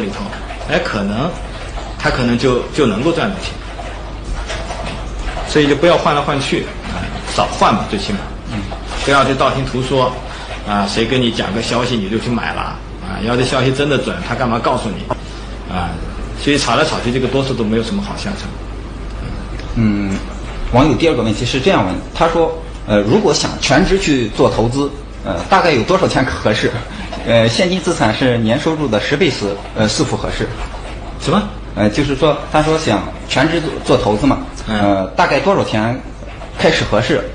里头，哎，可能他可能就就能够赚到钱。所以就不要换来换去，啊，少换吧，最起码，嗯，不要去道听途说，啊，谁跟你讲个消息你就去买了，啊，要这消息真的准，他干嘛告诉你，啊，所以吵来吵去，这个多数都没有什么好下场。嗯，网友第二个问题是这样问，他说，呃，如果想全职去做投资，呃，大概有多少钱合适？呃，现金资产是年收入的十倍时，呃，是否合适？什么？呃，就是说，他说想全职做做投资嘛，呃，大概多少钱开始合适？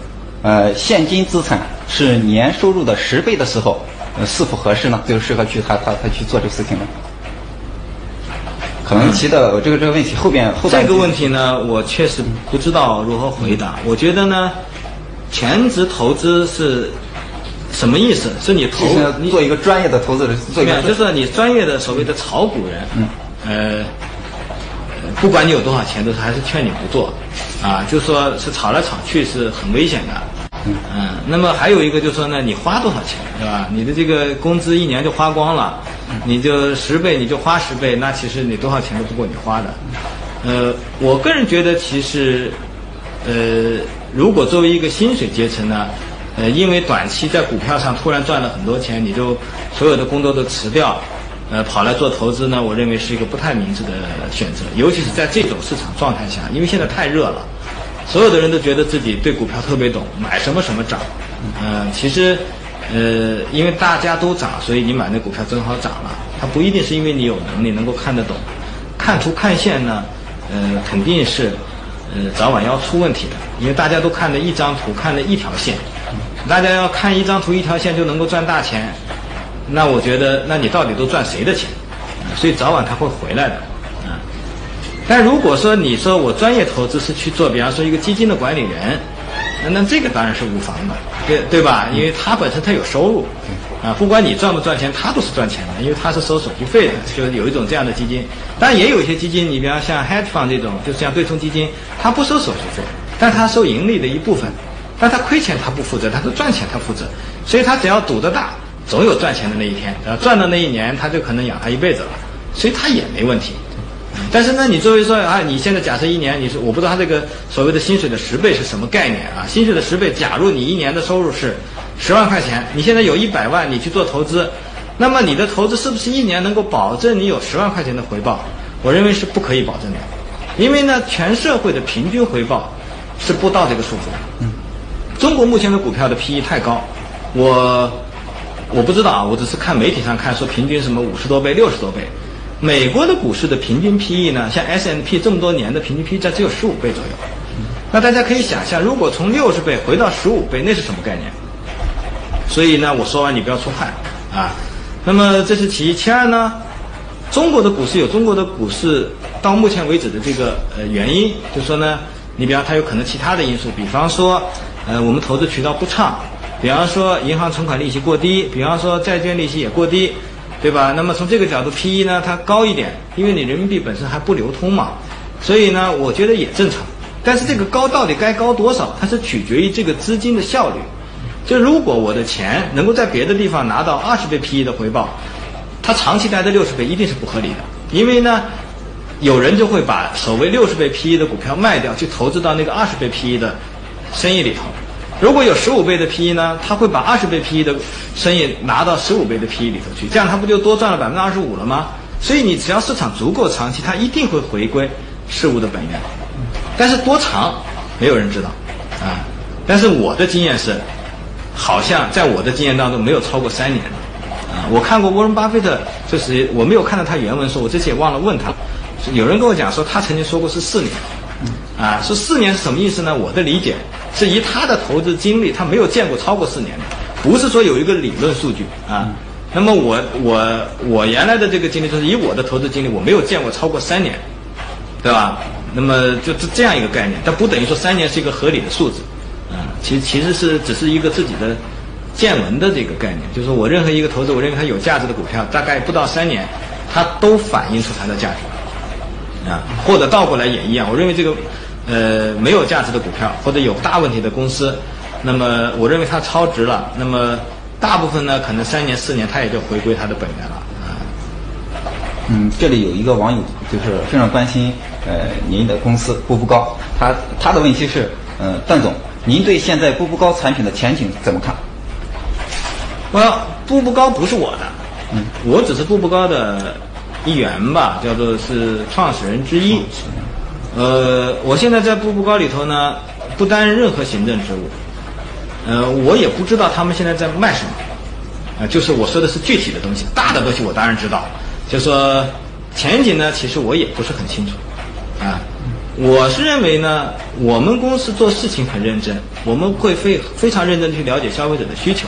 呃，现金资产是年收入的十倍的时候，呃，是否合适呢？就适合去他他他去做这个事情呢？可能提的这个这个问题后边后边这个问题呢，我确实不知道如何回答。我觉得呢，全职投资是什么意思？是你投你做一个专业的投资人，做一个就是你专业的所谓的炒股人，嗯，呃。不管你有多少钱，都是还是劝你不做，啊，就说是炒来炒去是很危险的，嗯，那么还有一个就是说呢，你花多少钱，对吧？你的这个工资一年就花光了，你就十倍你就花十倍，那其实你多少钱都不够你花的，呃，我个人觉得其实，呃，如果作为一个薪水阶层呢，呃，因为短期在股票上突然赚了很多钱，你就所有的工作都辞掉。呃，跑来做投资呢，我认为是一个不太明智的选择，尤其是在这种市场状态下，因为现在太热了，所有的人都觉得自己对股票特别懂，买什么什么涨。嗯，其实，呃，因为大家都涨，所以你买那股票正好涨了。它不一定是因为你有能力能够看得懂，看图看线呢，呃，肯定是，呃，早晚要出问题的。因为大家都看的一张图，看的一条线，大家要看一张图一条线就能够赚大钱。那我觉得，那你到底都赚谁的钱？所以早晚他会回来的，啊。但如果说你说我专业投资是去做，比方说一个基金的管理人，那那这个当然是无妨的，对对吧？因为他本身他有收入，啊，不管你赚不赚钱，他都是赚钱的，因为他是收手续费的，就有一种这样的基金。当然也有一些基金，你比方像 hedge fund 这种，就是像对冲基金，他不收手续费，但他收盈利的一部分，但他亏钱他不负责，他是赚钱他负责，所以他只要赌得大。总有赚钱的那一天，然后赚的那一年，他就可能养他一辈子了，所以他也没问题。但是呢，你作为说啊，你现在假设一年，你说我不知道他这个所谓的薪水的十倍是什么概念啊？薪水的十倍，假如你一年的收入是十万块钱，你现在有一百万，你去做投资，那么你的投资是不是一年能够保证你有十万块钱的回报？我认为是不可以保证的，因为呢，全社会的平均回报是不到这个数字的。中国目前的股票的 PE 太高，我。我不知道啊，我只是看媒体上看说平均什么五十多倍、六十多倍。美国的股市的平均 PE 呢，像 S M P 这么多年的平均 PE 在只有十五倍左右。那大家可以想象，如果从六十倍回到十五倍，那是什么概念？所以呢，我说完你不要出汗啊。那么这是其一，其二呢，中国的股市有中国的股市到目前为止的这个呃原因，就说呢，你比方它有可能其他的因素，比方说呃我们投资渠道不畅。比方说银行存款利息过低，比方说债券利息也过低，对吧？那么从这个角度，P E 呢它高一点，因为你人民币本身还不流通嘛，所以呢我觉得也正常。但是这个高到底该高多少，它是取决于这个资金的效率。就如果我的钱能够在别的地方拿到二十倍 P E 的回报，它长期待在六十倍一定是不合理的，因为呢有人就会把所谓六十倍 P E 的股票卖掉，去投资到那个二十倍 P E 的生意里头。如果有十五倍的 PE 呢，他会把二十倍 PE 的生意拿到十五倍的 PE 里头去，这样他不就多赚了百分之二十五了吗？所以你只要市场足够长期，它一定会回归事物的本源。但是多长，没有人知道啊。但是我的经验是，好像在我的经验当中没有超过三年啊。我看过沃伦巴菲特，就是我没有看到他原文说，我这次也忘了问他。有人跟我讲说，他曾经说过是四年。啊，说四年是什么意思呢？我的理解是以他的投资经历，他没有见过超过四年的，不是说有一个理论数据啊。那么我我我原来的这个经历就是以我的投资经历，我没有见过超过三年，对吧？那么就是这样一个概念，但不等于说三年是一个合理的数字啊。其实其实是只是一个自己的见闻的这个概念，就是我任何一个投资，我认为它有价值的股票，大概不到三年，它都反映出它的价值啊。或者倒过来也一样，我认为这个。呃，没有价值的股票或者有大问题的公司，那么我认为它超值了。那么大部分呢，可能三年四年它也就回归它的本源了啊。嗯，这里有一个网友就是非常关心呃您的公司步步高，他他的问题是，呃，段总，您对现在步步高产品的前景怎么看？我步步高不是我的，嗯，我只是步步高的一员吧，叫做是创始人之一。呃，我现在在步步高里头呢，不担任任何行政职务。呃，我也不知道他们现在在卖什么。啊，就是我说的是具体的东西，大的东西我当然知道。就说前景呢，其实我也不是很清楚。啊，我是认为呢，我们公司做事情很认真，我们会非非常认真去了解消费者的需求。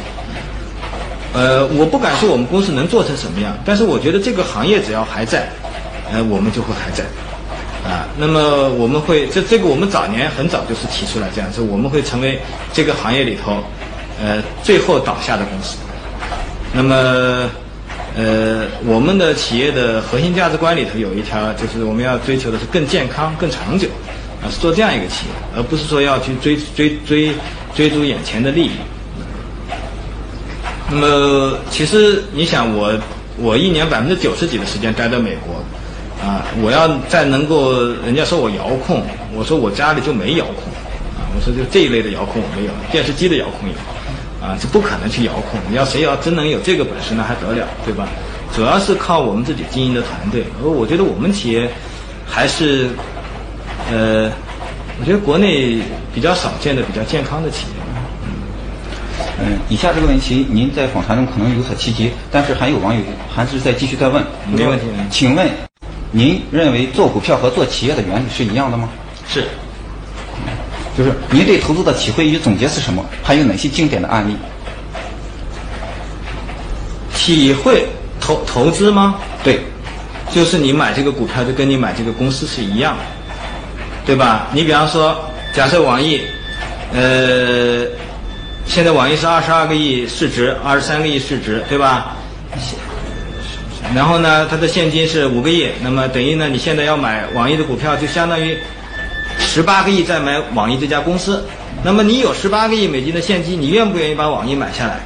呃，我不敢说我们公司能做成什么样，但是我觉得这个行业只要还在，呃，我们就会还在，那么我们会这这个我们早年很早就是提出来这样，说我们会成为这个行业里头，呃，最后倒下的公司。那么，呃，我们的企业的核心价值观里头有一条，就是我们要追求的是更健康、更长久，啊，是做这样一个企业，而不是说要去追追追追逐眼前的利益。那么，其实你想，我我一年百分之九十几的时间待在美国，啊，我要再能够，人家说我遥控，我说我家里就没遥控，啊，我说就这一类的遥控我没有，电视机的遥控有，啊，这不可能去遥控。你要谁要真能有这个本事，那还得了，对吧？主要是靠我们自己经营的团队。而我觉得我们企业还是，呃，我觉得国内比较少见的比较健康的企业。嗯，以下这个问题您在访谈中可能有所提及，但是还有网友还是在继续在问。没问题。请问，您认为做股票和做企业的原理是一样的吗？是。就是您对投资的体会与总结是什么？还有哪些经典的案例？体会投投资吗？对，就是你买这个股票就跟你买这个公司是一样，对吧？你比方说，假设网易，呃。现在网易是二十二个亿市值，二十三个亿市值，对吧？然后呢，它的现金是五个亿，那么等于呢，你现在要买网易的股票，就相当于十八个亿再买网易这家公司。那么你有十八个亿美金的现金，你愿不愿意把网易买下来？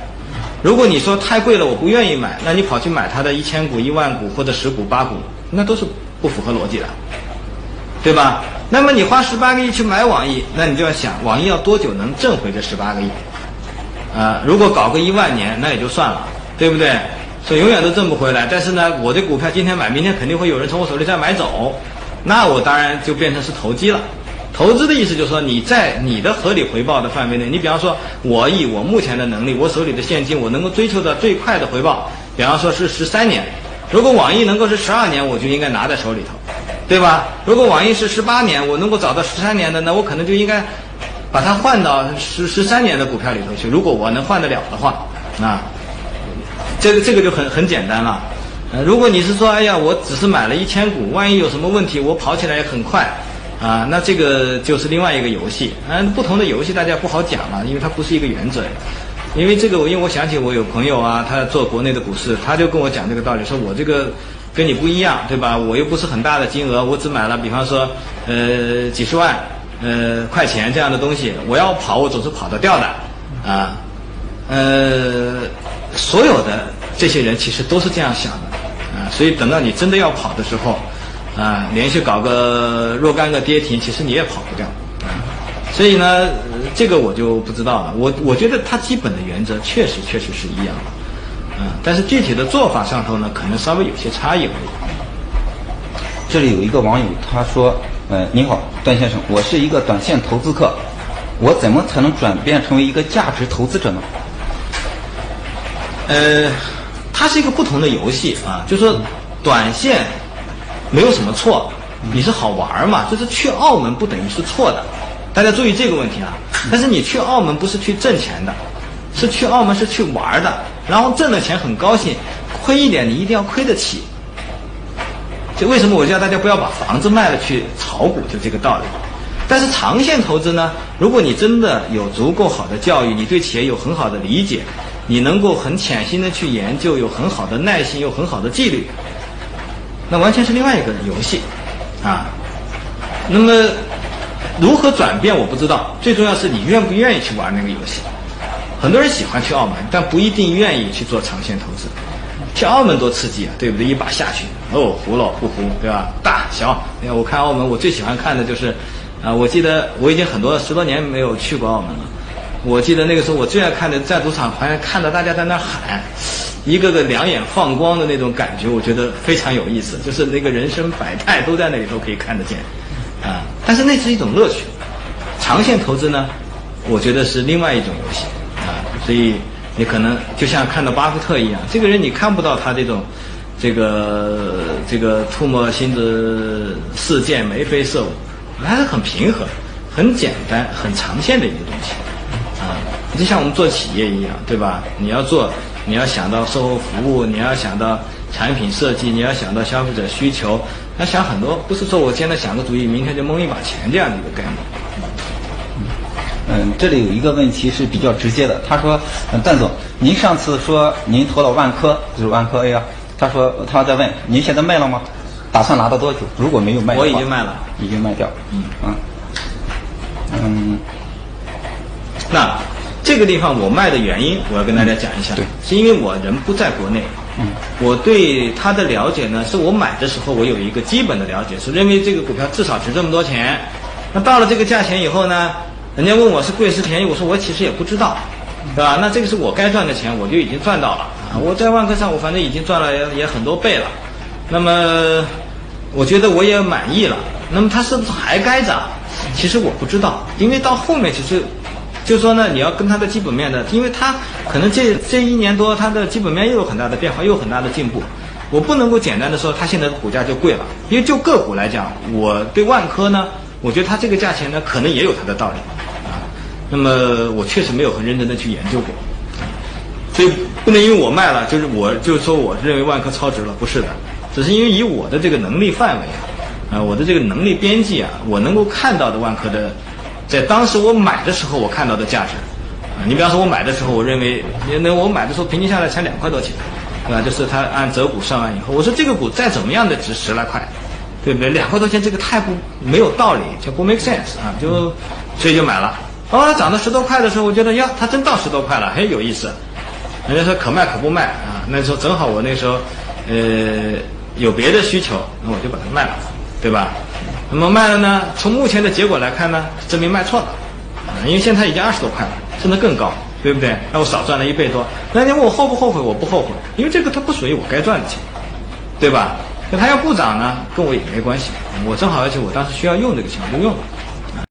如果你说太贵了，我不愿意买，那你跑去买它的一千股、一万股或者十股、八股，那都是不符合逻辑的，对吧？那么你花十八个亿去买网易，那你就要想，网易要多久能挣回这十八个亿？啊，如果搞个一万年，那也就算了，对不对？所以永远都挣不回来。但是呢，我的股票今天买，明天肯定会有人从我手里再买走，那我当然就变成是投机了。投资的意思就是说，你在你的合理回报的范围内，你比方说，我以我目前的能力，我手里的现金，我能够追求的最快的回报，比方说是十三年。如果网易能够是十二年，我就应该拿在手里头，对吧？如果网易是十八年，我能够找到十三年的，那我可能就应该。把它换到十十三年的股票里头去，如果我能换得了的话，啊，这个这个就很很简单了。呃，如果你是说，哎呀，我只是买了一千股，万一有什么问题，我跑起来也很快，啊，那这个就是另外一个游戏。嗯，不同的游戏大家不好讲了，因为它不是一个原则。因为这个，我因为我想起我有朋友啊，他做国内的股市，他就跟我讲这个道理，说我这个跟你不一样，对吧？我又不是很大的金额，我只买了，比方说，呃，几十万。呃，块钱这样的东西，我要跑，我总是跑得掉的，啊，呃，所有的这些人其实都是这样想的，啊，所以等到你真的要跑的时候，啊，连续搞个若干个跌停，其实你也跑不掉，啊，所以呢，这个我就不知道了。我我觉得它基本的原则确实确实是一样的，啊，但是具体的做法上头呢，可能稍微有些差异而已。这里有一个网友他说。呃，您好，段先生，我是一个短线投资客，我怎么才能转变成为一个价值投资者呢？呃，它是一个不同的游戏啊，就是说短线没有什么错，你是好玩儿嘛，就是去澳门不等于是错的，大家注意这个问题啊。但是你去澳门不是去挣钱的，是去澳门是去玩儿的，然后挣了钱很高兴，亏一点你一定要亏得起。就为什么我叫大家不要把房子卖了去炒股，就这个道理。但是长线投资呢，如果你真的有足够好的教育，你对企业有很好的理解，你能够很潜心的去研究，有很好的耐心，有很好的纪律，那完全是另外一个游戏，啊。那么如何转变我不知道，最重要是你愿不愿意去玩那个游戏。很多人喜欢去澳门，但不一定愿意去做长线投资。去澳门多刺激啊，对不对？一把下去，哦，糊了不糊，对吧？大小，我看澳门，我最喜欢看的就是，啊，我记得我已经很多十多年没有去过澳门了。我记得那个时候我最爱看的在赌场，好像看到大家在那喊，一个个两眼放光的那种感觉，我觉得非常有意思。就是那个人生百态都在那里头可以看得见，啊，但是那是一种乐趣。长线投资呢，我觉得是另外一种游戏，啊，所以。你可能就像看到巴菲特一样，这个人你看不到他这种，这个这个唾沫星子事件眉飞色舞，还是很平和、很简单、很长线的一个东西，就像我们做企业一样，对吧？你要做，你要想到售后服务，你要想到产品设计，你要想到消费者需求，要想很多，不是说我现在想个主意，明天就蒙一把钱这样的一个概念。嗯，这里有一个问题是比较直接的。他说：“嗯，段总，您上次说您投了万科，就是万科 A 啊。他说他在问您现在卖了吗？打算拿到多久？如果没有卖，我已经卖了，已经卖掉。嗯啊，嗯，那这个地方我卖的原因，我要跟大家讲一下。对，是因为我人不在国内。嗯，我对它的了解呢，是我买的时候我有一个基本的了解，是认为这个股票至少值这么多钱。那到了这个价钱以后呢？人家问我是贵是便宜，我说我其实也不知道，对吧？那这个是我该赚的钱，我就已经赚到了啊！我在万科上，我反正已经赚了也也很多倍了。那么，我觉得我也满意了。那么它是不是还该涨？其实我不知道，因为到后面其实，就说呢，你要跟它的基本面的，因为它可能这这一年多它的基本面又有很大的变化，又有很大的进步。我不能够简单的说它现在的股价就贵了，因为就个股来讲，我对万科呢，我觉得它这个价钱呢，可能也有它的道理。啊那么我确实没有很认真的去研究过，所以不能因为我卖了，就是我就是说我认为万科超值了，不是的，只是因为以我的这个能力范围，啊我的这个能力边际啊，我能够看到的万科的，在当时我买的时候我看到的价值，啊你比方说我买的时候我认为，那我买的时候平均下来才两块多钱，对吧？就是它按折股算完以后，我说这个股再怎么样的值十来块，对不对？两块多钱这个太不没有道理，就不 make sense 啊，就所以就买了。哦，它涨到十多块的时候，我觉得呀，它真到十多块了，很有意思。人家说可卖可不卖啊，那时候正好我那时候，呃，有别的需求，那我就把它卖了，对吧？那么卖了呢，从目前的结果来看呢，证明卖错了，因为现在已经二十多块了，甚至更高，对不对？那我少赚了一倍多。那你问我后不后悔？我不后悔，因为这个它不属于我该赚的钱，对吧？那它要不涨呢，跟我也没关系。我正好而且我当时需要用这个钱，我就用了。